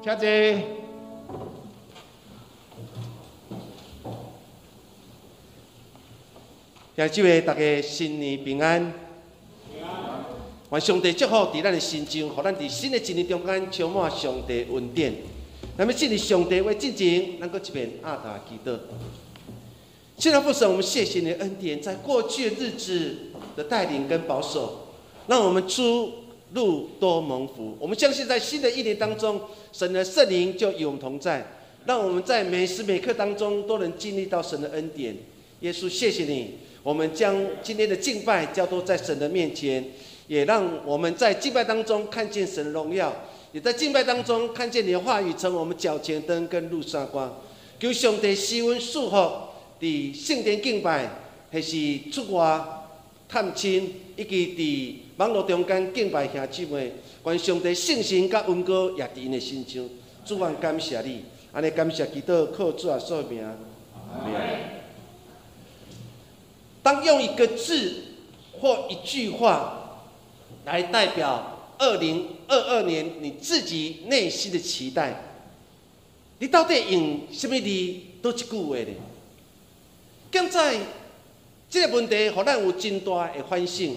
请坐。也祝大家新年平安。愿上帝祝福伫咱的心中，互咱伫新的一年中间充满上帝恩典。那么，今日上帝为进前，能够一遍阿达祈祷。现在父神，我们谢谢你的恩典，在过去的日子的带领跟保守，让我们出路多蒙福。我们相信，在新的一年当中，神的圣灵就与我们同在，让我们在每时每刻当中都能经历到神的恩典。耶稣，谢谢你，我们将今天的敬拜交托在神的面前，也让我们在敬拜当中看见神的荣耀，也在敬拜当中看见你的话语成为我们脚前灯跟路上光。求上帝施恩祝福。伫圣殿敬拜，还是出外探亲，以及伫网络中间敬拜兄姊妹，愿上帝信心甲恩膏也伫因的心中。主愿感谢你，安尼感谢祈祷靠主啊说名。当用一个字或一句话来代表二零二二年你自己内心的期待，你到底用什么字多一句话呢？现在，这个问题，互咱有真大的反省，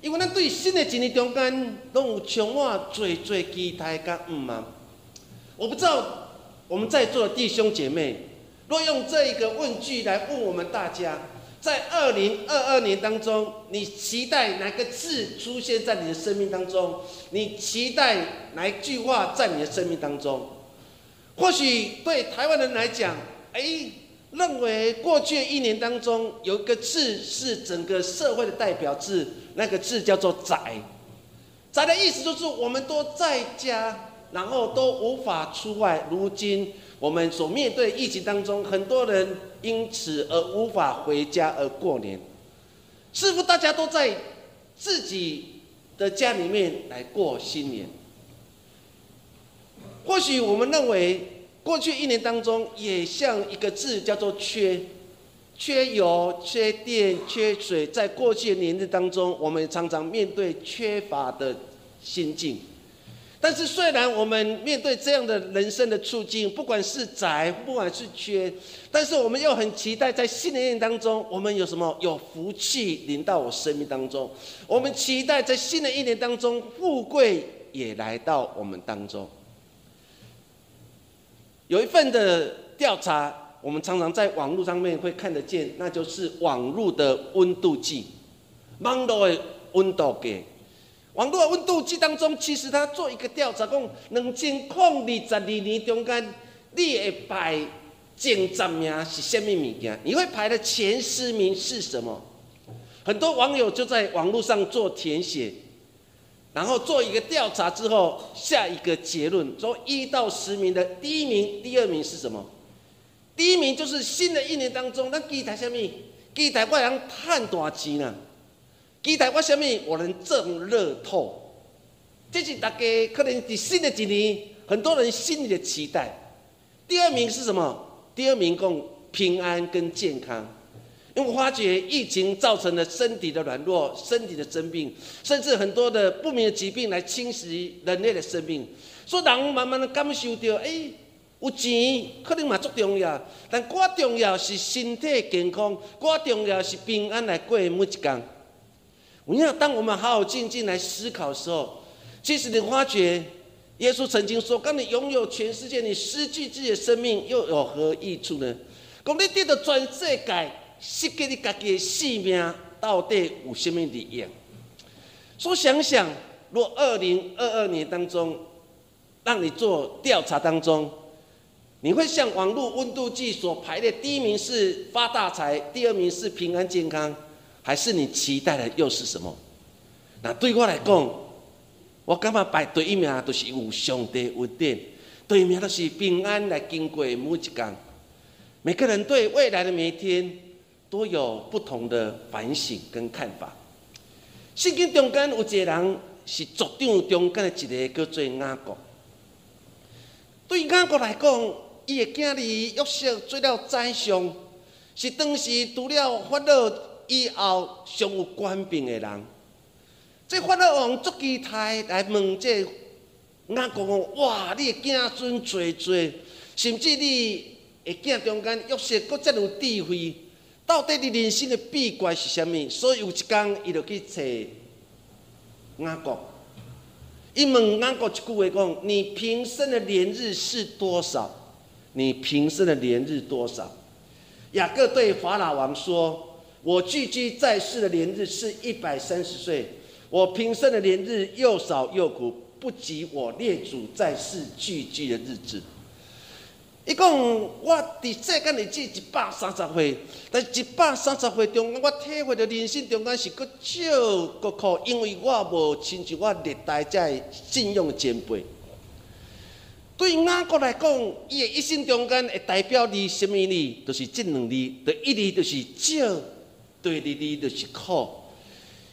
因为咱对新的一年中间，拢有充满最最期待甲毋茫。我不知道我们在座的弟兄姐妹，若用这一个问句来问我们大家，在二零二二年当中，你期待哪个字出现在你的生命当中？你期待哪一句话在你的生命当中？或许对台湾人来讲，哎。认为过去一年当中有一个字是整个社会的代表字，那个字叫做“宅”。宅的意思就是我们都在家，然后都无法出外。如今我们所面对疫情当中，很多人因此而无法回家而过年，似乎大家都在自己的家里面来过新年。或许我们认为。过去一年当中，也像一个字叫做“缺”，缺油、缺电、缺水。在过去的年日当中，我们常常面对缺乏的心境。但是，虽然我们面对这样的人生的处境，不管是窄，不管是缺，但是我们又很期待，在新的一年当中，我们有什么有福气临到我生命当中。我们期待在新的一年当中，富贵也来到我们当中。有一份的调查，我们常常在网络上面会看得见，那就是网络的温度计，网络的温度计。网络的温度计当中，其实他做一个调查，讲两千零二十二年中间，你会排前十名是什么物件？你会排的前十名是什么？很多网友就在网络上做填写。然后做一个调查之后，下一个结论说一到十名的第一名、第二名是什么？第一名就是新的一年当中，那期待什么？期待我能赚大钱呢？期待我什么？我能挣乐透？这是大家可能在新的一年，很多人心里的期待。第二名是什么？第二名共平安跟健康。因为发觉疫情造成了身体的软弱、身体的生病，甚至很多的不明的疾病来侵蚀人类的生命，所以人慢慢的感受到，哎，有钱可能嘛足重要，但更重要是身体健康，更重要是平安来过每一天。我想，当我们好好静静来思考的时候，其实你发觉，耶稣曾经说：，当你拥有全世界，你失去自己的生命，又有何益处呢？讲你得到全世界。失去你家己的性命，到底有什么利益？所想想，若二零二二年当中，让你做调查当中，你会像网络温度计所排列，第一名是发大财，第二名是平安健康，还是你期待的又是什么？那对我来讲，我感觉排第一名都是有上帝稳定，第二名都是平安来经过每一天。每个人对未来的每一天。都有不同的反省跟看法。圣经中间有一个人是族长中间的一个，叫做雅各。对雅各来讲，伊的囝儿约瑟做了宰相，是当时除了法老以后上有官兵的人。这法老王足期待来问这雅各讲：哇，你的子孙多多，甚至你的囝中间约瑟搁遮有智慧，到底你人生的秘诀是啥物？所以有一天，伊就去找雅各。伊问雅各一句话讲：你平生的年日是多少？你平生的年日多少？雅各对法老王说：“我聚居在世的年日是一百三十岁，我平生的年日又少又苦，不及我列祖在世聚居的日子。”伊讲，我伫世间日子一百三十岁，但是一百三十岁中间，我体会到人生中间是搁少搁苦，因为我无亲像我历代遮信仰前辈。对雅各来讲，伊的一生中间会代表你什么呢？就是这两字，第一字就是少，第二字就是苦。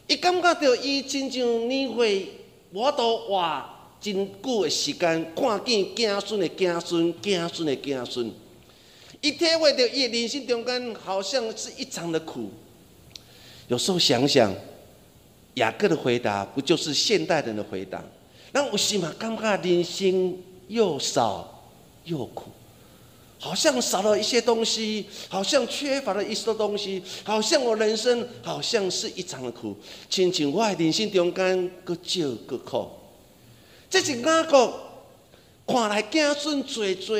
伊感觉到伊亲像年岁，我都活。真久的时间，看见子孙的子孙、子孙的子孙，伊体会到伊人生中间好像是一场的苦。有时候想想，雅各的回答不就是现代人的回答？那我起码感觉人生又少又苦，好像少了一些东西，好像缺乏了一些东西，好像我人生好像是一场的苦。亲像我的人生中间，搁少搁苦。这是哪个看来子孙多多，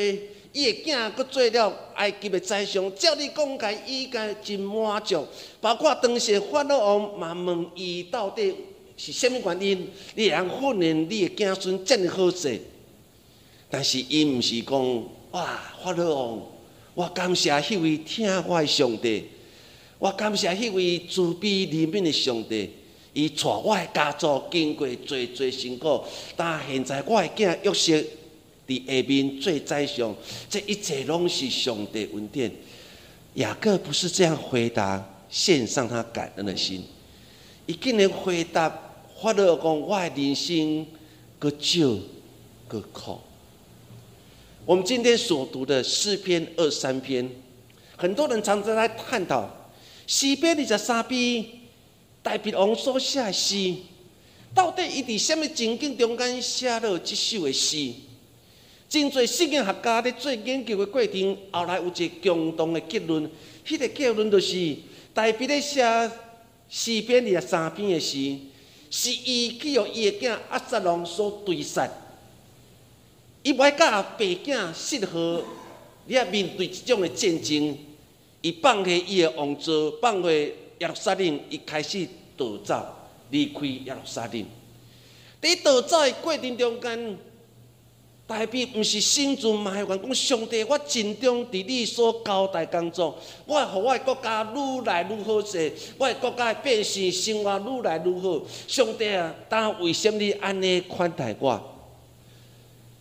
伊的囝搁做了埃及的宰相。照你讲，该伊该真满足。包括当时法老王嘛问伊到底是甚物原因，你通训练你的子孙这么好势？但是伊毋是讲哇，法老王，我感谢迄位听我的上帝，我感谢迄位慈悲怜悯的上帝。伊带我的家族经过最最辛苦，但现在我的囝约瑟伫下面做宰相，这一切拢是上帝恩典。雅各不是这样回答，献上他感恩的心。伊竟然回答，发了讲我的人生搁少搁苦。我们今天所读的诗篇二三篇，很多人常常来探讨诗篇二十三篇。大笔王所写的诗，到底伊伫什物情景中间写了这首的诗？真侪圣经学家咧做研究的过程，后来有一个共同的结论，迄个结论就是，大笔咧写四篇二十三篇的诗，是伊去予伊的囝阿撒龙所追杀，伊爱甲白囝适合，你啊面对这种的战争，伊放下伊的王座，放下。耶路撒冷，伊开始逃走，离开耶路撒冷。伫逃走的过程中间，代表毋是心存埋怨，讲上帝，我尽忠伫你所交代工作，我会互我的国家愈来愈好势，我的国家的百姓生活愈来愈好。上帝啊，但为什么你安尼款待我？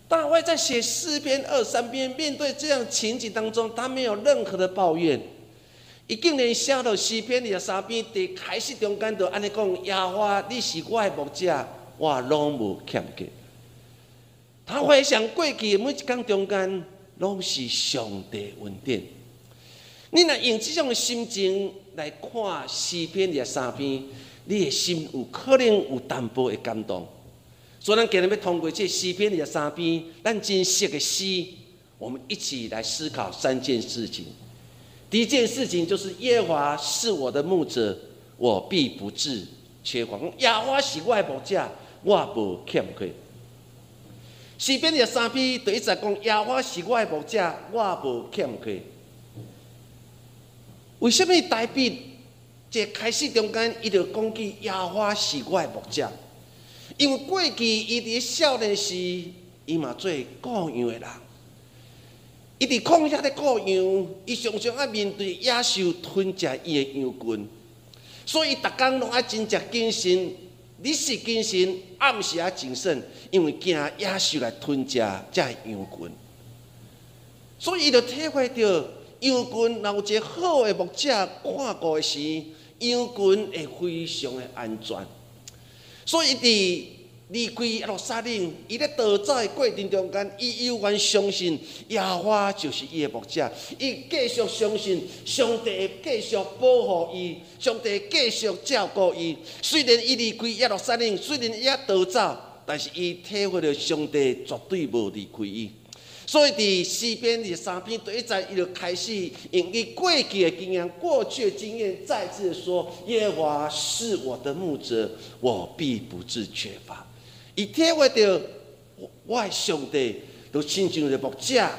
大卫在写四篇二三篇，面对这样情景当中，他没有任何的抱怨。伊竟然写到诗篇二十三篇，伫开始中间就安尼讲：亚华，你是我的牧者，我拢无欠过。他回想过去的每一天中间，拢是上帝恩典。你若用这种心情来看诗篇二十三篇，你的心有可能有淡薄的感动。所以，咱今日要通过这诗篇二十三篇，咱真实的诗，我们一起来思考三件事情。第一件事情就是耶和华是我的牧者，我必不至缺乏。耶和华是我的牧者，我无欠缺。诗篇的三篇第一节讲耶和华是我的牧者，我无欠缺。为什么大笔这开始中间伊就讲起耶华是我的牧者？因为过去伊伫少年时，伊嘛做各样的人。伊伫旷野咧过羊，伊常常爱面对野兽吞食伊的羊群，所以逐工拢爱真正精神，日时精神，暗时啊谨慎，因为惊野兽来吞食这羊群。所以伊就体会到羊群若有一个好的牧者看顾时，羊群会非常的安全。所以伫离开耶路撒冷，伊咧逃走的过程中间，伊犹原相信耶和华就是伊的牧者，伊继续相信上帝会继续保护伊，上帝继续照顾伊。虽然伊离开耶路撒冷，虽然伊逃走，但是伊体会到上帝绝对无离开伊。所以伫西边第三篇第一节，伊就开始用伊过去的经验、过去的经验，再次说：耶和华是我的牧者，我必不致缺乏。伊体会到我上帝都亲像一个牧者，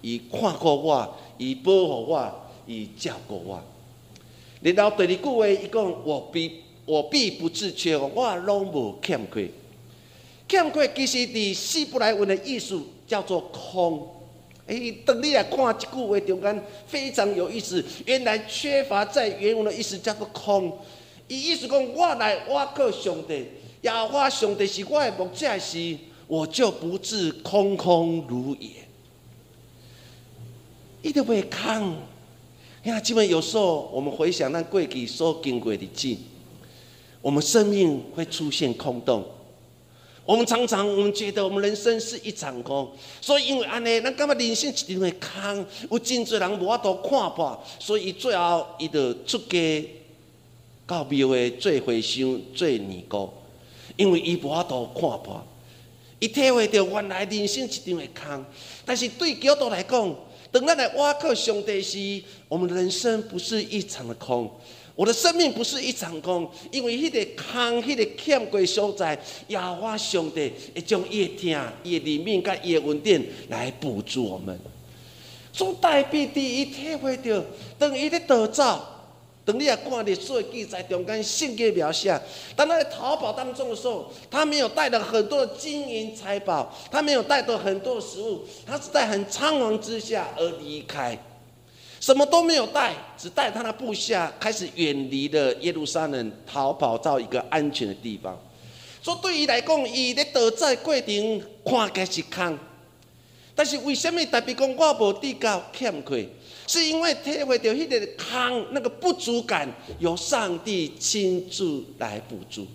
伊看过我，伊保护我，伊照顾我。然后第二句话，伊讲：我必我必不致缺，我拢无欠缺。欠缺其实伫希伯来文的意思。叫做空，哎，等你来看这句话中间非常有意思。原来缺乏在原文的意思叫做空，伊意思讲我来我靠上帝，亚花上帝是我的目者时，我就不至空空如也。一定会空。你看，基本有时候我们回想那过去所经过的境，我们生命会出现空洞。我们常常，我们觉得我们人生是一场空，所以因为安尼，咱感觉人生一定会空，有真侪人无法度看破，所以最后伊就出家到庙会做和尚、做尼姑，因为伊无法度看破，伊体会到原来人生一场的空，但是对基督徒来讲，当咱来挖靠上帝时，我们人生不是一场的空。我的生命不是一场空，因为迄个空、迄个欠贵所在，亚花上帝会将伊的听、伊的里面、甲伊的稳定来补助我们。从代表第一体会到，当伊咧得造，当你也看历史记载中间性格描写，当他在逃跑当中的时候，他没有带了很多金银财宝，他没有带着很多的食物，他是在很仓皇之下而离开。什么都没有带，只带他的部下，开始远离了耶路撒冷，逃跑到一个安全的地方。所以对于来讲，伊咧躲在过程看起来是空，但是为什么特别讲我无地高欠缺？是因为体会到迄个空那个不足感，由上帝亲自来补助。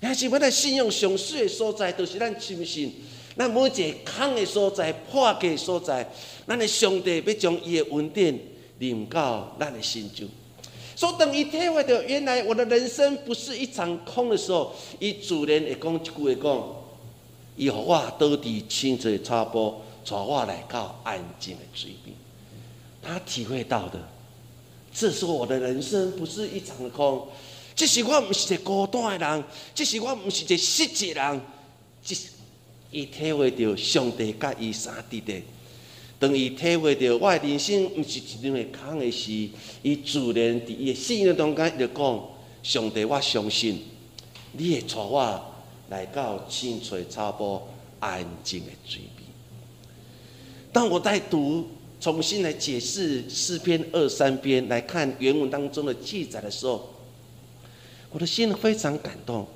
也是阮的信用上水的所在，都是咱亲信。咱每一个空的所在、破的所在，咱的上帝要将伊的稳定。领到咱的心中，所以等于体会到原来我的人生不是一场空的时候，伊自然会讲一句话讲：，以后我倒伫清水插播，带我来到安静的水边。他体会到的，这是我的人生不是一场空，这是我不是一个孤单的人，这是我不是一个失志的人，这是伊体会到上帝甲伊三弟弟。当伊体会到我的人生毋是一场的空的时，伊自然伫伊的信仰中间就讲：上帝，我相信你会带我来到清水草坡安静的水边。当我在读重新来解释诗篇二三篇来看原文当中的记载的时候，我的心非常感动。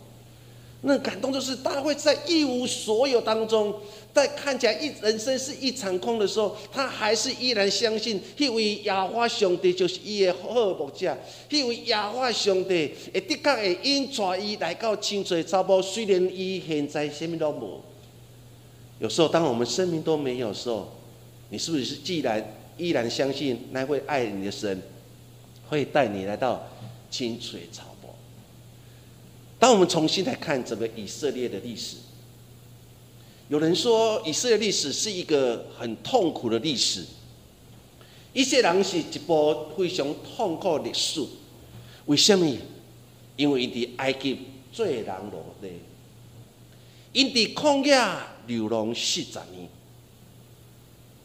那感动就是大卫在一无所有当中。在看起来一人生是一场空的时候，他还是依然相信，迄位亚花上帝就是伊的好牧者，那位亚花上帝会的确会引带伊来到清水草坡。虽然伊现在什么都无，有时候当我们生命都没有的时候，你是不是既然依然相信那会爱你的神，会带你来到清水草坡？当我们重新来看整个以色列的历史。有人说，以色列历史是一个很痛苦的历史。一些人是一部非常痛苦的历史。为什么？因为因伫埃及做人奴隶，因伫旷野流浪四十年，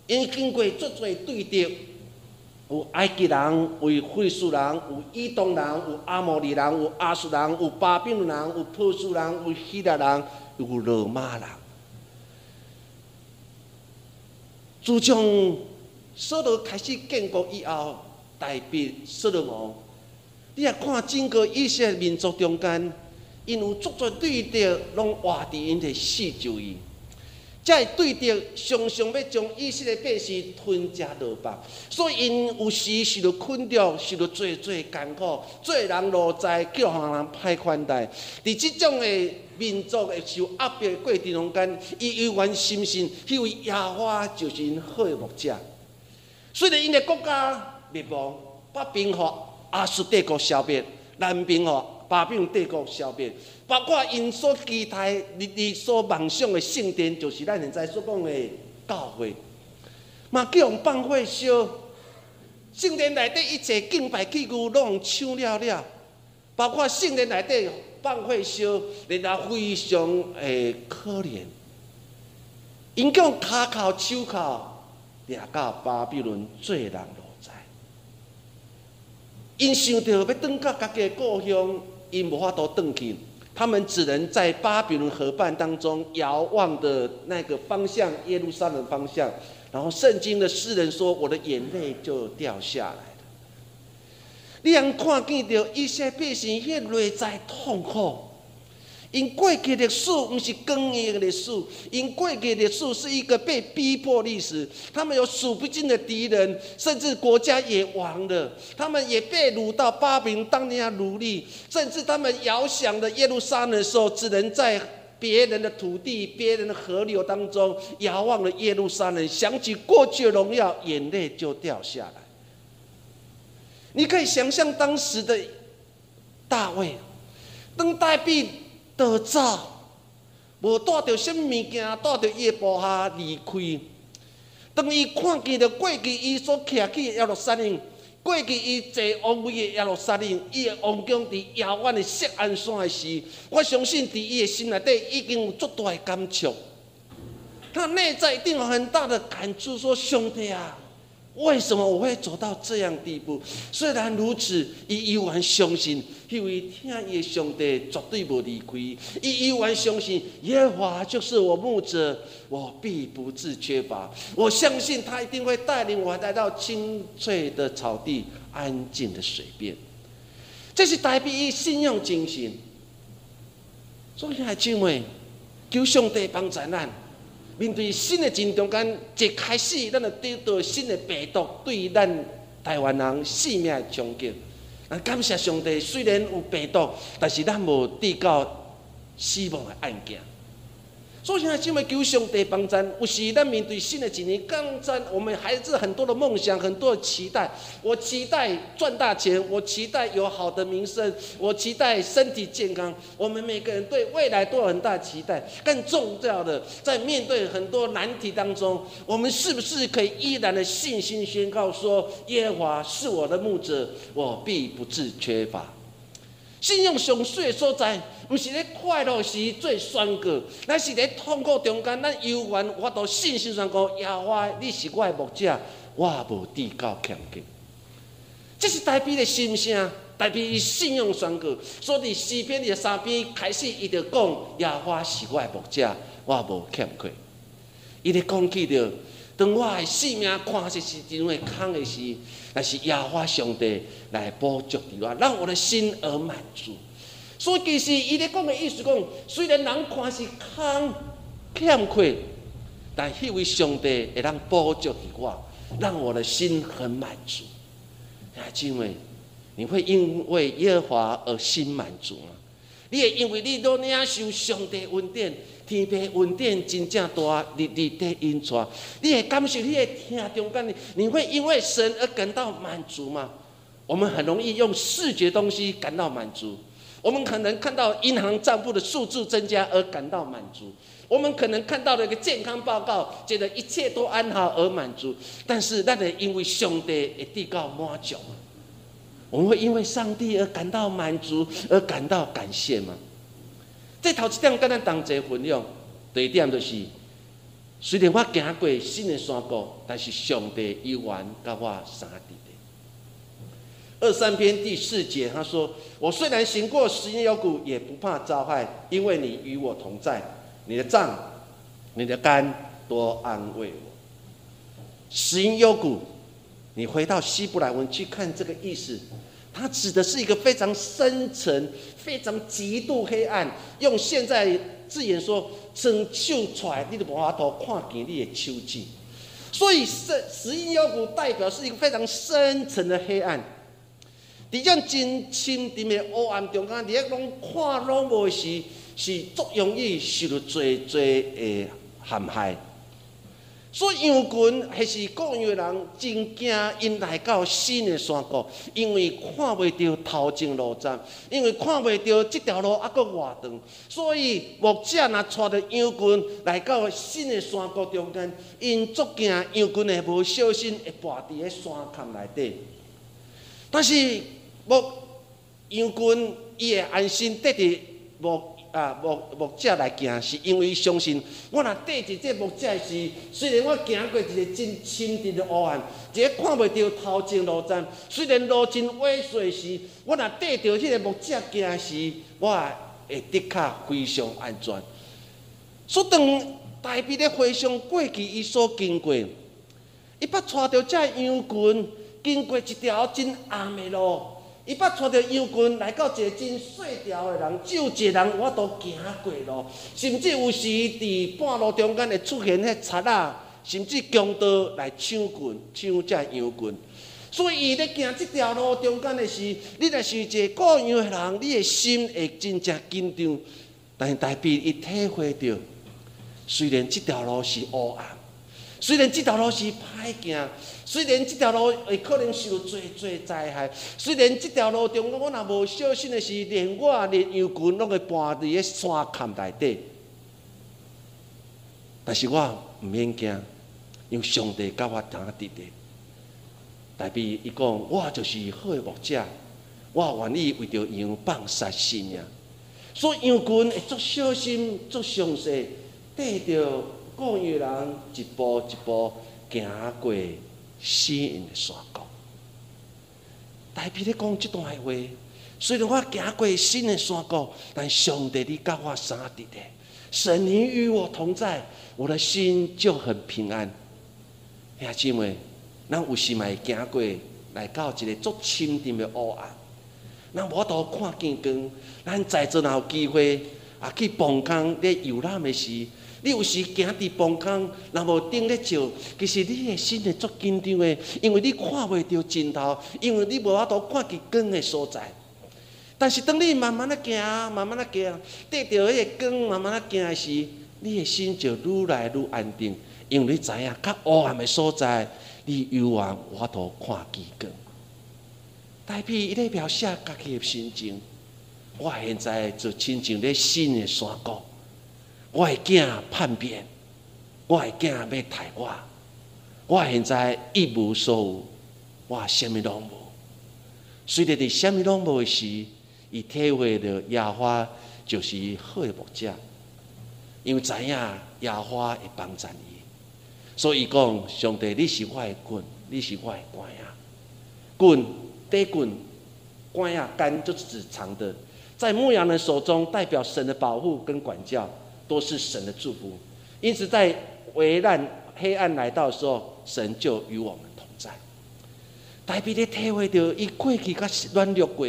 因经过足多对敌，有埃及人，有非斯人，有伊东人，有阿摩利人，有阿述人，有巴比伦人，有波斯人，有希腊人，有罗马人。自从所罗开始建国以后，代表所罗门，你也看整个一些民族中间，因有足多对敌，拢活伫因的四周围。会对着常常要将意识的百姓吞食落腹，所以因有时受到困着，受到最最艰苦，做人落在叫人人歹款待。伫即种的民族的受压迫的过程中间，伊永远深信，迄位野花就是因好的牧者。虽然因的国家灭亡，北边互阿斯帝国消灭，南边互巴比伦帝国消灭，包括因所期待、日日所梦想的圣殿，就是咱现在所讲的教会，嘛叫用放火烧。圣殿内底一切敬拜器具拢抢了了，包括圣殿内底放火烧，令人非常诶可怜。因讲骹靠手靠，掠到巴比伦罪人落在。因想到要转到家己的故乡，因无法度转去，他们只能在巴比伦河畔当中遥望的那个方向，耶路撒冷方向。然后圣经的诗人说：“我的眼泪就掉下来了。”你人看见到一些百姓迄内在痛苦，因过去历史不是光阴的历史，因过去历史是一个被逼迫历史。他们有数不尽的敌人，甚至国家也亡了。他们也被掳到巴比伦当年的奴隶，甚至他们遥想的耶路撒冷的时候，只能在。别人的土地，别人的河流当中，遥望了耶路撒冷，想起过去的荣耀，眼泪就掉下来。你可以想象当时的大卫，当大卫得走，无带着什么物件，带着伊的部下离开。当伊看见了过去伊所徛起的耶路撒冷。过去伊坐王位的耶路撒冷，伊的王宫伫遥远的锡安山的时，我相信伫伊的心内底已经有足大的感触。他内在一定有很大的感触，说：“兄弟啊。”为什么我会走到这样地步？虽然如此，伊依然相信，因为听伊的上帝绝对无离开。伊依然相信耶和华就是我牧者，我必不致缺乏。我相信他一定会带领我来到青翠的草地、安静的水边。这是代表伊信用精神。所以，还敬畏，求上帝帮助咱。面对新的阵中间，一开始，咱就得到新的病毒对咱台湾人性命的冲击。啊，感谢上帝，虽然有病毒，但是咱无得到死亡的案件。所以现在这么求上帝帮助，有时咱面对新的几年，刚才我们孩子很多的梦想，很多的期待。我期待赚大钱，我期待有好的名声，我期待身体健康。我们每个人对未来都有很大期待。更重要的，在面对很多难题当中，我们是不是可以依然的信心宣告说：耶和华是我的牧者，我必不致缺乏。信用上水的所在，毋是咧快乐时做宣告，乃是咧痛苦中间，咱犹原我都信心宣告：耶和华，你是我的牧者，我无地高强劲。这是代表的心声，代表伊信用宣告。所以诗篇的三篇开始，伊就讲：耶和华是我的牧者，我无欠亏。伊咧讲起着，当我的性命看是是真为空的时。那是亚花上帝来补足的我，让我的心而满足。所以其实伊咧讲的意思讲，虽然人看是空欠亏，但迄位上帝会让补足的我，让我的心很满足。啊，因为你会因为耶和华而心满足吗？你也因为你都领受上帝恩典。天平稳定真正大，日日在运转。你会感受，你会听中间，你会因为神而感到满足吗？我们很容易用视觉东西感到满足，我们可能看到银行账簿的数字增加而感到满足，我们可能看到了一个健康报告，觉得一切都安好而满足。但是，那得因为上帝一地告满足我们会因为上帝而感到满足，而感到感谢吗？这头一点跟咱同齐分享，第一点就是，虽然我行过新的山谷，但是上帝依然跟我相伫的。二三篇第四节，他说：“我虽然行过十年幽谷，也不怕遭害，因为你与我同在，你的杖、你的肝多安慰我。”十年幽谷，你回到希伯来文去看这个意思。它指的是一个非常深沉、非常极度黑暗。用现在字眼说，伸手出来，你都无法度看见你的手指。所以，十十阴妖谷代表是一个非常深沉的黑暗。伫种真深沉的黑暗中间，你拢看拢无时，是足容易受到最最的陷害。所以杨群还是各样的人真惊，因来到新的山谷，因为看袂到头前路站，因为看袂到这条路还阁偌长，所以牧者若带着羊群来到新的山谷中间，因足惊羊群会无小心会跋伫咧山坎内底。但是牧羊群伊会安心得伫牧。啊，木木者来行，是因为相信我若缀一这木者是，虽然我行过一个真深沉的黑暗，一个看袂到头前路站，虽然路真猥琐时，我若缀着迄个木者行时，我也会的确非常安全。所当大比咧回想过去伊所经过，伊捌带着这羊群经过一条真暗的路。伊捌带着羊群来到一个真细条的人，只有一个人我都行过路，甚至有时伫半路中间会出现迄贼仔，甚至强盗来抢群、抢这羊群。所以伊咧行即条路中间的时，你若是一个过羊的人，你的心会真正紧张。但是代表伊体会到，虽然即条路是黑暗，虽然即条路是歹行。虽然这条路会可能受最最灾害，虽然这条路中我若无小心的是，连我连羊群拢会搬伫咧山坎内底，但是我毋免惊，因为上帝甲我同伫伫。代表伊讲，我就是好的牧者，我愿意为着羊放杀性命，所以羊群会足小心、足详细，缀着各样人一步一步行过。吸引的山谷，代表咧讲这段话。虽然我行过新的山谷，但上帝你甲我相伫咧，神你与我同在，我的心就很平安。兄姊妹，咱有时会行过来到一个足深沉的黑暗，咱无都看见光。咱在座若有机会啊去傍江咧游览的时。你有时行伫傍空，若无顶咧照，其实你的心会足紧张的，因为你看袂到尽头，因为你无法度看见光的所在。但是当你慢慢的行，慢慢的行，得到迄个光，慢慢的行时，你的心就愈来愈安定，因为你知影较黑暗的所在，你有望我度看见光。代表伊咧描写家己的心情，我现在就亲像咧新的山谷。我的囝叛变，我的囝要杀我，我现在一无所有，我什么拢无。虽然伫什么拢无时，伊体会到亚花就是好的木者，因为知影亚花会帮助伊，所以讲上帝你是我的棍，你是我的管呀。棍得棍，管呀杆就是指长的，在牧羊人手中代表神的。保护跟管教。都是神的祝福，因此在危难黑暗来到的时候，神就与我们同在。代表的体会到，伊过去甲软弱过，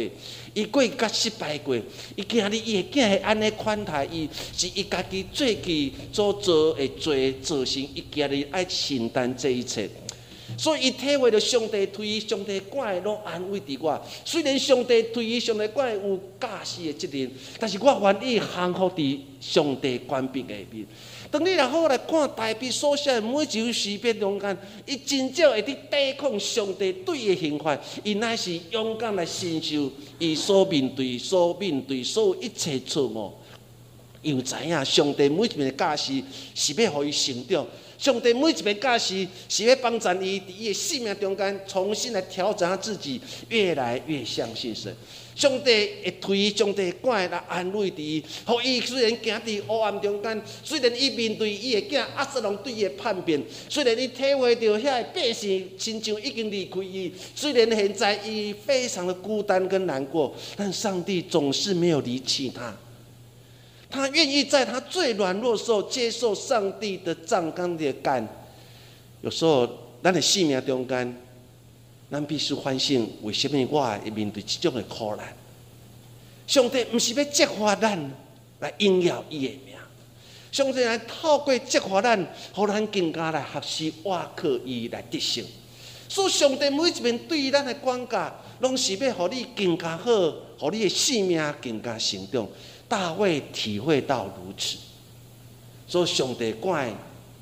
伊过去甲失败过，伊今日伊会竟会安尼款待伊，是伊家己最近所做诶做做成，伊今日爱承担这一切。所以，伊体会到上帝推伊、上帝管拢安慰伫我。虽然上帝推伊、上帝管有驾驶的责任，但是我愿意降服伫上帝官兵下面。当你若好来看大笔所写的每一首诗篇中间，伊真正会。伫抵抗上帝对伊的刑罚，伊乃是勇敢来承受伊所面对、所面对所有一切错误。又知影上帝每一面的驾驶是要互伊成长。上帝每一遍教示是要帮助伊伫伊的生命中间重新来调整自己，越来越相信神。上帝会推上帝管来安慰伊，互伊虽然行伫黑暗中间，虽然伊面对伊的囝阿瑟龙对伊的叛变，虽然伊体会到遐个百姓亲像已经离开伊，虽然现在伊非常的孤单跟难过，但上帝总是没有离弃他。他愿意在他最软弱时候接受上帝的杖杆的干。有时候，咱的性命中间，咱必须反省：为什么我会面对这种的苦难？上帝不是要激发咱来荣耀伊的名，上帝来透过激发咱，互咱更加来学习挖靠伊来得胜。所以，上帝每一面对咱的管教，拢是要互你更加好，互你的性命更加成长。大卫体会到如此，说上帝管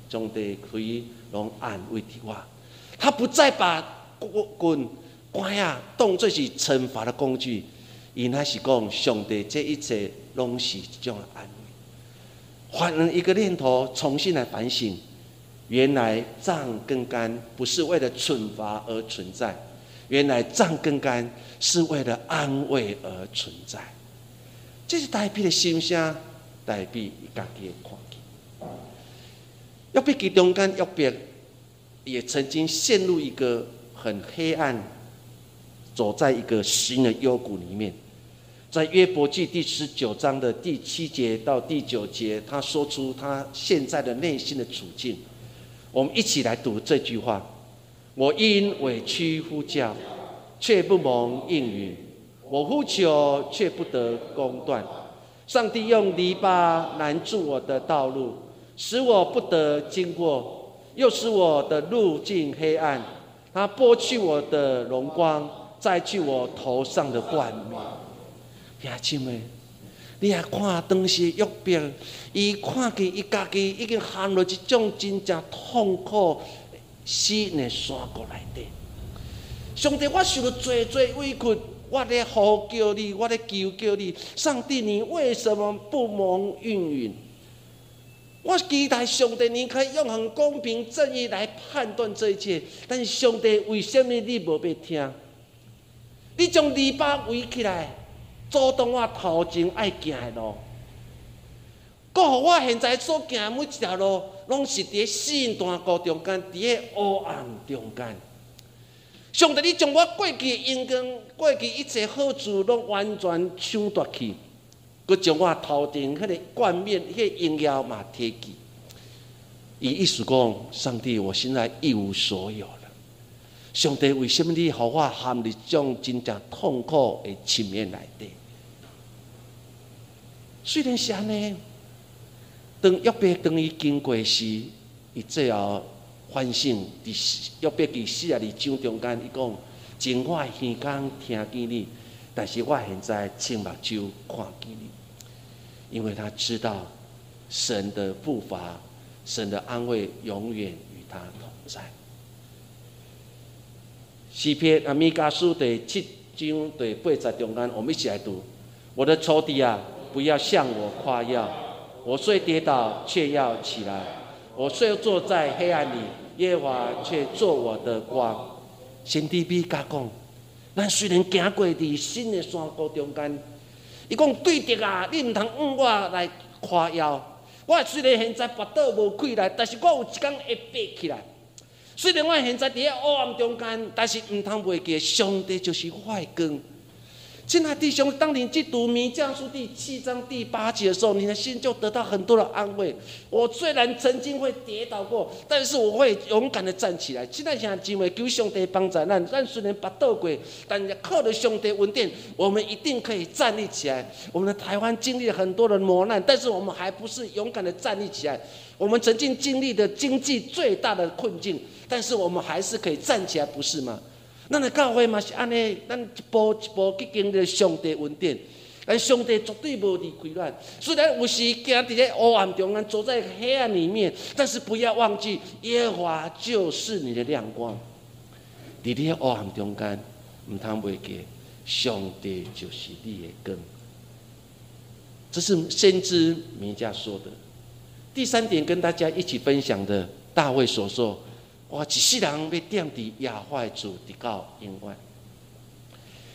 上帝可以拢安慰的话。他不再把棍关呀当作是惩罚的工具，伊乃是讲上帝这一切拢是一种安慰。换了一个念头，重新来反省，原来杖跟杆不是为了惩罚而存在，原来杖跟杆是为了安慰而存在。这是代表的心声，代表伊家己的看见。约伯记中间，约伯也曾经陷入一个很黑暗，走在一个新的幽谷里面。在约伯记第十九章的第七节到第九节，他说出他现在的内心的处境。我们一起来读这句话：我因委屈呼叫，却不蒙应允；我呼求，却不得公断。上帝用篱笆拦住我的道路，使我不得经过，又使我的路径黑暗。他剥去我的荣光，摘去我头上的冠冕。兄弟们，你也看当时约伯，伊看见伊家己已经陷入一种真正痛苦、死的山谷内底。上帝，我受了最最委屈，我咧呼叫你，我咧求叫你。上帝，你为什么不蒙应允？我期待上帝，你可以用很公平正义来判断这一切。但是上帝，为什么你无要听？你将篱笆围起来。阻挡我头前爱行的路，搁互我现在所行每一条路，拢是伫四段沟中间，伫个黑暗中间。上帝，你将我过去因光、过去一切好处，拢完全抢夺去，佮将我头顶迄个冠冕、迄个荣耀嘛摕去。伊意思讲，上帝，我现在一无所有了。上帝，为什么你互我陷入种真正痛苦的情面内底？虽然是安尼，当约伯当伊经过时，伊最后反省，伫约伯伫四十二章中间，伊讲：真我耳光听见你，但是我现在亲目睭看见你，因为他知道神的步伐、神的安慰永远与他同在。诗篇阿米迦书第七章第八十中间，我们一起来读：我的仇敌啊！不要向我夸耀，我虽跌倒，却要起来；我虽坐在黑暗里，耶和华却做我的光。先帝比甲讲，咱虽然行过伫新的山谷中间，伊讲对敌啊，你毋通用我来夸耀。我虽然现在腹倒无气来，但是我有一天会爬起来。虽然我现在伫咧黑暗中间，但是毋通袂记上帝就是我的光。亲爱弟兄，当你去读《弥迦书》第七章第八节的时候，你的心就得到很多的安慰。我虽然曾经会跌倒过，但是我会勇敢的站起来。现在想敬畏求上帝帮助咱，咱虽然把倒过，但靠着上帝稳定，我们一定可以站立起来。我们的台湾经历了很多的磨难，但是我们还不是勇敢的站立起来。我们曾经经历的经济最大的困境，但是我们还是可以站起来，不是吗？咱的教会嘛是安尼，咱一步一步去经历上帝恩典，但上帝绝对无离开咱。虽然有时行伫咧黑暗中间，走在黑暗里面，但是不要忘记，耶和华就是你的亮光。伫咧黑暗中间，毋通袂记，上帝就是你的根。这是先知弥迦说的。第三点，跟大家一起分享的，大卫所说。我一世人要踮伫亚华主直到永远。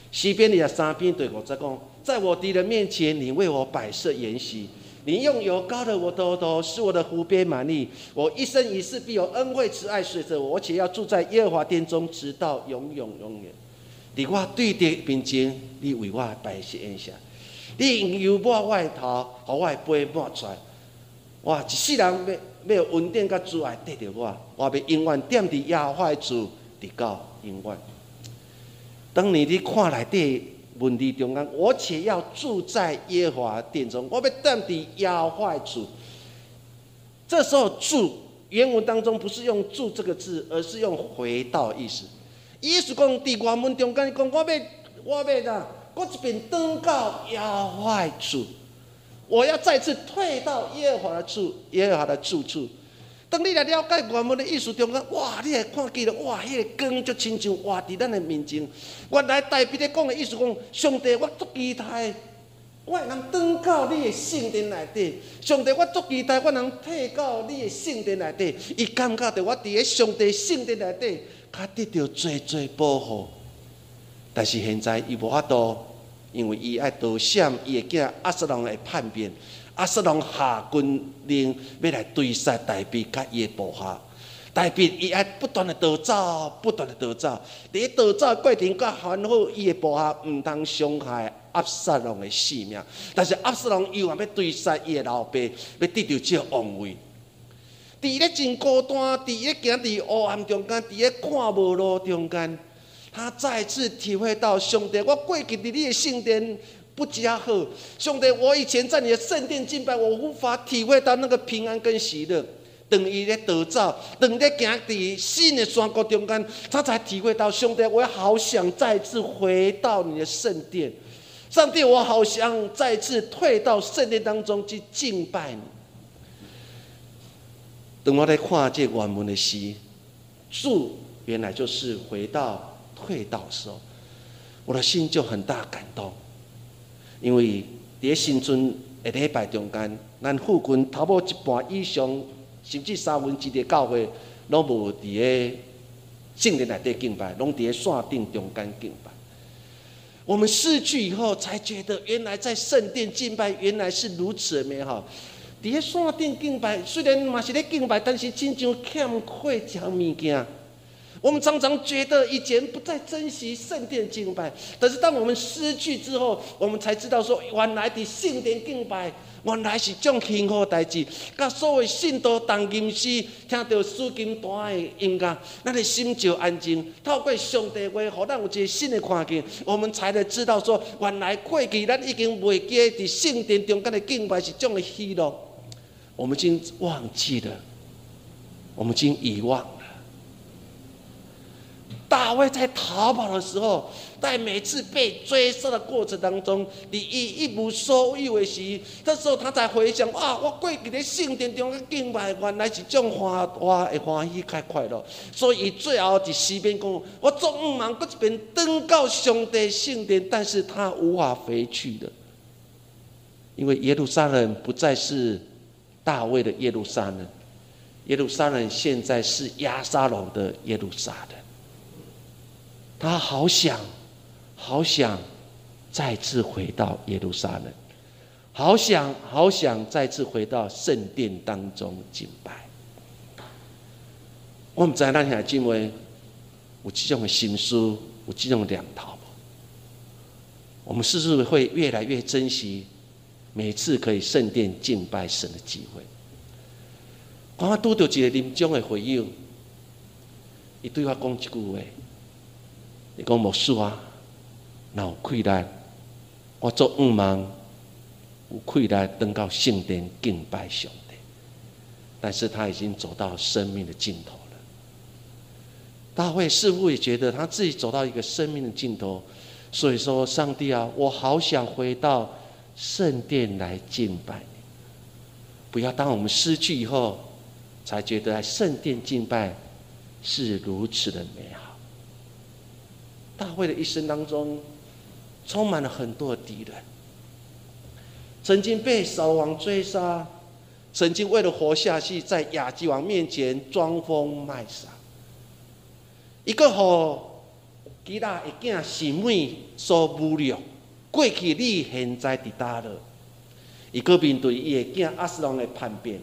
西边的三篇对我在讲，在我敌人面前，你为我摆设筵席，你用油膏的我的头，使我的湖边满溢。我一生一世必有恩惠慈爱随着我，而且要住在耶和华殿中，直到永永永远。伫我对敌面前，你为我摆设宴席，你用油抹我的头，互我的杯抹出来。哇！一世人要。要稳定甲阻碍得着我，我要永远踮伫亚华主，直到永远。当你伫看内底问题中间，我且要住在耶和华殿中，我要踮伫亚华主。这时候住原文当中不是用住这个字，而是用回到意思。耶稣讲伫原文中间讲，我要我要哪？我一边登到亚华主。我要再次退到耶和华的住，耶和华的住处。当你来了解原文的意思中间，哇，你会看见了，哇，迄个光就亲像画伫咱的面前。原来代笔的讲的意思讲，上帝，我足期待，我能登到你的圣殿内底。上帝，我足期待，我能退到你的圣殿内底。伊感觉到我伫咧上帝圣殿内底，他得到最最保护。但是现在伊无法度，因为伊爱逃闪，伊的囝阿斯隆会叛变。阿斯隆下军令要来追杀大比甲伊的部下，大比伊爱不断的逃走，不断的逃走。伫逃走过程，甲还好伊的部下毋通伤害阿斯隆的性命。但是阿瑟龙又要追杀伊的老爸，要得到这王位。伫咧真孤单，伫咧行伫黑暗中间，伫咧看无路中间，他再次体会到上帝，我过去伫你的圣殿。不加好，兄弟，我以前在你的圣殿敬拜，我无法体会到那个平安跟喜乐。等于咧得造，等在行伫新的山谷中间，他才体会到，兄弟，我好想再次回到你的圣殿。上帝，我好想再次退到圣殿当中去敬拜你。等我在跨界关门的时，主原来就是回到退到的时候，我的心就很大感动。因为伫新春一礼拜中间，咱附近头部一半以上，甚至三分之一的教会，拢无伫个圣殿内底敬拜，拢伫个线顶中间敬拜。我们逝去以后，才觉得原来在圣殿敬拜原来是如此的美好。伫个线顶敬拜，虽然嘛是咧敬拜，但是真正欠缺一项物件。我们常常觉得以前不再珍惜圣殿敬拜，但是当我们失去之后，我们才知道说，原来的圣殿敬拜，原来是种幸福代志。甲所有信徒当吟诗，听到诗经段的音乐，咱的心就安静。透过上帝话，互咱有一个新的看见，我们才能知道说，原来过去咱已经未记伫圣殿中间的敬拜是种的喜乐，我们已经忘记了，我们已经遗忘。大卫在逃跑的时候，在每次被追杀的过程当中，你一一无所有的时，这时候他才回想：啊，我过去在圣殿中的敬拜，原来是种欢欢的欢喜开快乐。所以最后在西边讲：我总唔忙，搁一边登到上帝圣殿，但是他无法回去的，因为耶路撒冷不再是大卫的耶路撒冷，耶路撒冷现在是亚沙龙的耶路撒冷。他好想，好想再次回到耶路撒冷，好想好想再次回到圣殿当中敬拜。我们在那天敬畏，有这种的心思，有这种两套。我们是不是会越来越珍惜每次可以圣殿敬拜神的机会？我拄到一个临终的回应，伊对我讲一句话。你讲牧师啊，有困难，我做五忙，有困难登到圣殿敬拜上帝，但是他已经走到生命的尽头了。大卫似乎也觉得他自己走到一个生命的尽头，所以说：“上帝啊，我好想回到圣殿来敬拜你。不要当我们失去以后，才觉得圣殿敬拜是如此的美好。”大卫的一生当中，充满了很多的敌人，曾经被扫王追杀，曾经为了活下去，在亚基王面前装疯卖傻，一个和基拉一件是妹所侮辱，过去你现在伫倒了，一个面对伊的囝阿斯隆的叛变，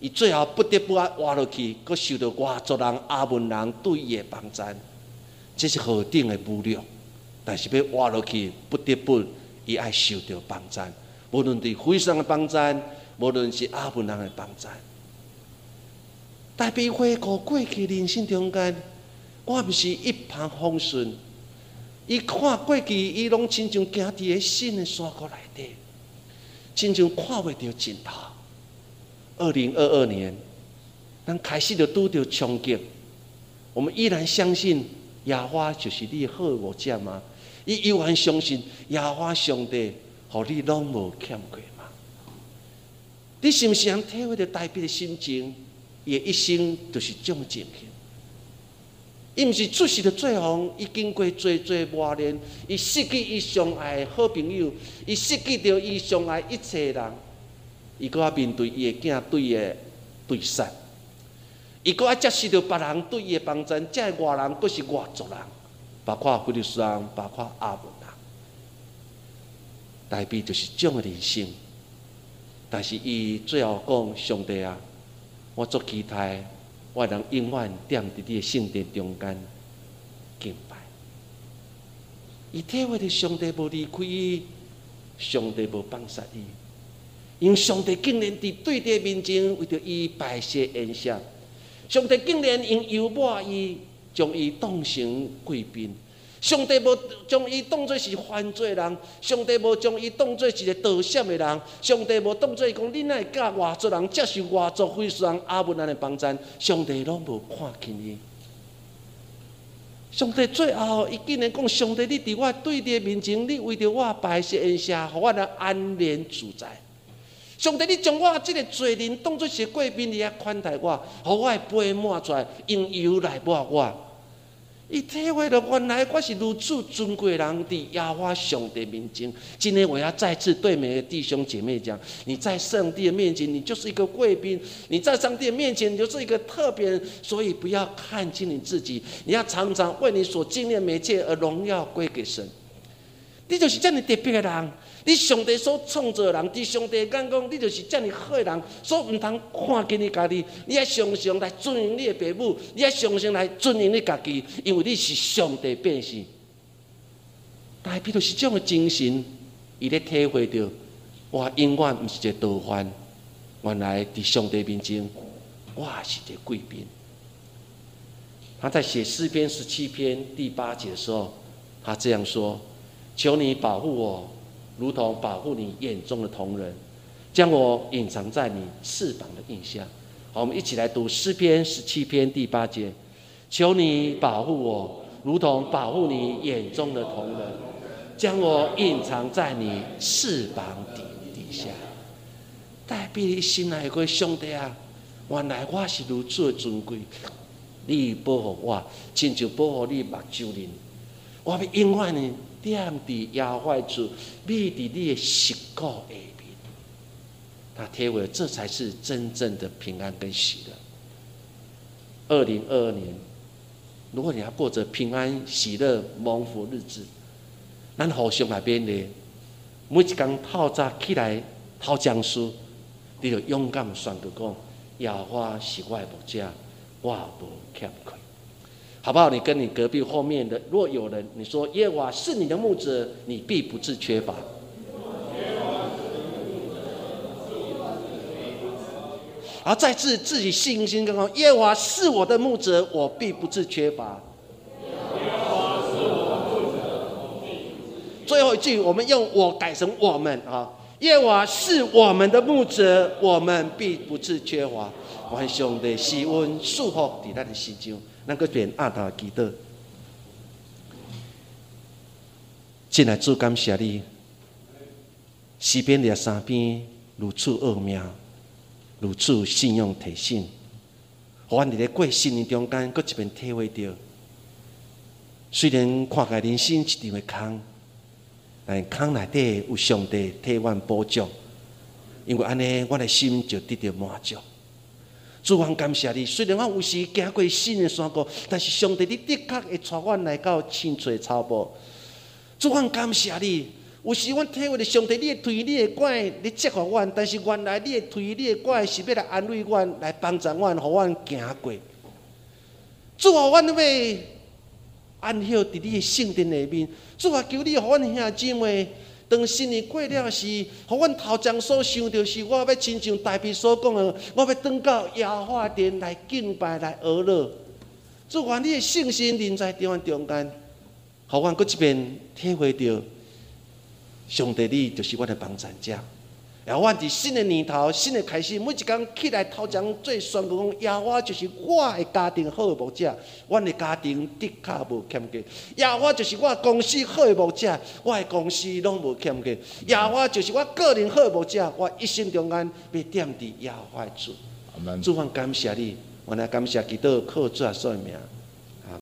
伊最后不得不啊活落去，佮受到外族人阿文人对伊的帮战。这是何等的无力，但是要活落去，不得不伊爱受到帮战。无论对非常的帮战，无论是阿文人的帮战。但比回顾过去人生中间，我毋是一帆风顺。伊看过去，伊拢亲像行伫个新的山谷内底，亲像看袂到尽头。二零二二年，咱开始就拄着冲击，我们依然相信。亚花就是你好物件吗？伊依然相信亚花上帝，互你拢无欠过吗？你是毋是能体会到代表的心情？伊的一生就是这么情形。伊毋是出世的最红，伊经过最最磨练，伊失去伊上爱的好朋友，伊失去着伊上爱一切人，伊搁要面对伊的囝对的对杀，伊搁要接受着别人对伊的帮衬，这外人搁是外族人，包括菲律宾人，包括阿文人，代表就是种的人生。但是伊最后讲：上帝啊，我做期待。我能永远踮伫你的圣殿中间敬拜。伊体会到上帝无离开伊，上帝无放杀伊，因上帝竟然伫对敌面前为着伊摆设宴席，上帝竟然用油抹伊，将伊当成贵宾。上帝无将伊当作是犯罪人，上帝无将伊当作是一个盗窃的人，上帝无当作伊讲恁爱教外族人接受外族非常阿文人的帮衬，上帝拢无看轻伊。上帝最后伊竟然讲：上帝，你伫我对立面前，你为着我摆设宴席，互我能安然自在。上帝，你将我即个罪人当作是贵宾，你啊款待我，互我杯满出来，用油来抹我。伊体会到原来我是如此尊贵人，伫亚华上帝面前。今天我要再次对每个弟兄姐妹讲：你在上帝的面前，你就是一个贵宾；你在上帝的面前，你就是一个特别。所以不要看轻你自己，你要常常为你所经历的一切而荣耀归给神。你就是这样特别的人。你上帝所创造的人，伫上帝眼光，你就是遮尔好的人，所毋通看见你家己。你要常常来尊荣你的父母，你要常常来尊荣你家己，因为你是上帝变性。代表就是这样的精神，伊咧体会到，我永远毋是一个逃犯。原来伫上帝面前，我也是一个贵宾。他在写诗篇十七篇第八节的时候，他这样说：“求你保护我。”如同保护你眼中的同人，将我隐藏在你翅膀的印下。好，我们一起来读诗篇十七篇第八节：求你保护我，如同保护你眼中的同人，将我隐藏在你翅膀底底下。代表你心内个兄弟啊，原来我是如此的尊贵，你保护我，亲像保护你目睭人，我要永远呢。踮伫腰怀处，立伫你的膝盖下面。他贴为这才是真正的平安跟喜乐。二零二二年，如果你要过着平安、喜乐、蒙福日子，咱互相来边咧，每一天透早起来讨讲书，你就勇敢宣告讲：耶和华是我的牧者，我无欠。好不好？你跟你隔壁后面的，若有人你说耶和华是你的牧者，你必不致缺乏。而再次自己信心更高，耶和华是我的牧者，我必不致缺乏。最后一句，我们用我改成我们啊，耶和华是我们的牧者，我们必不致缺乏。万上的喜温束缚在咱的心中。那个变阿达基德，进来主感谢你，西边的三边如此奥妙，如此信用提醒，互阮伫咧过新年中间，搁一遍体会到，虽然看起人生一场的空，但空内底有上帝替阮保障，因为安尼，我的心就得到满足。主，我感谢你。虽然我有时行过新的山谷，但是上帝，你的确会带我来到青翠草坡。主，我感谢你。有时我体会到上帝，你会推你的拐，你接合我，但是原来你会推你的拐，是要来安慰我，来帮助我，互我行过。主啊，我要安歇伫你的圣殿里面。主啊，求你互阮兄姊妹。当新年过了时，互阮头前所想到是，我要亲像大卫所讲的，我要登到耶和华殿来敬拜来娱乐。祝愿你的信心仍在中间，互阮搁一遍体会到，上帝你就是我的帮助者。然后，阮伫新的年头、新的开始，每一工起来头前做宣告讲：，亚我就是我的家庭好的牧者，阮的家庭的确无欠缺；，亚我就是我公司好的牧者，我的公司拢无欠缺；，亚我就是我个人好的牧者，我一生中间要点伫亚华处。阿门。主方感谢你，我来感谢基督靠主所的名，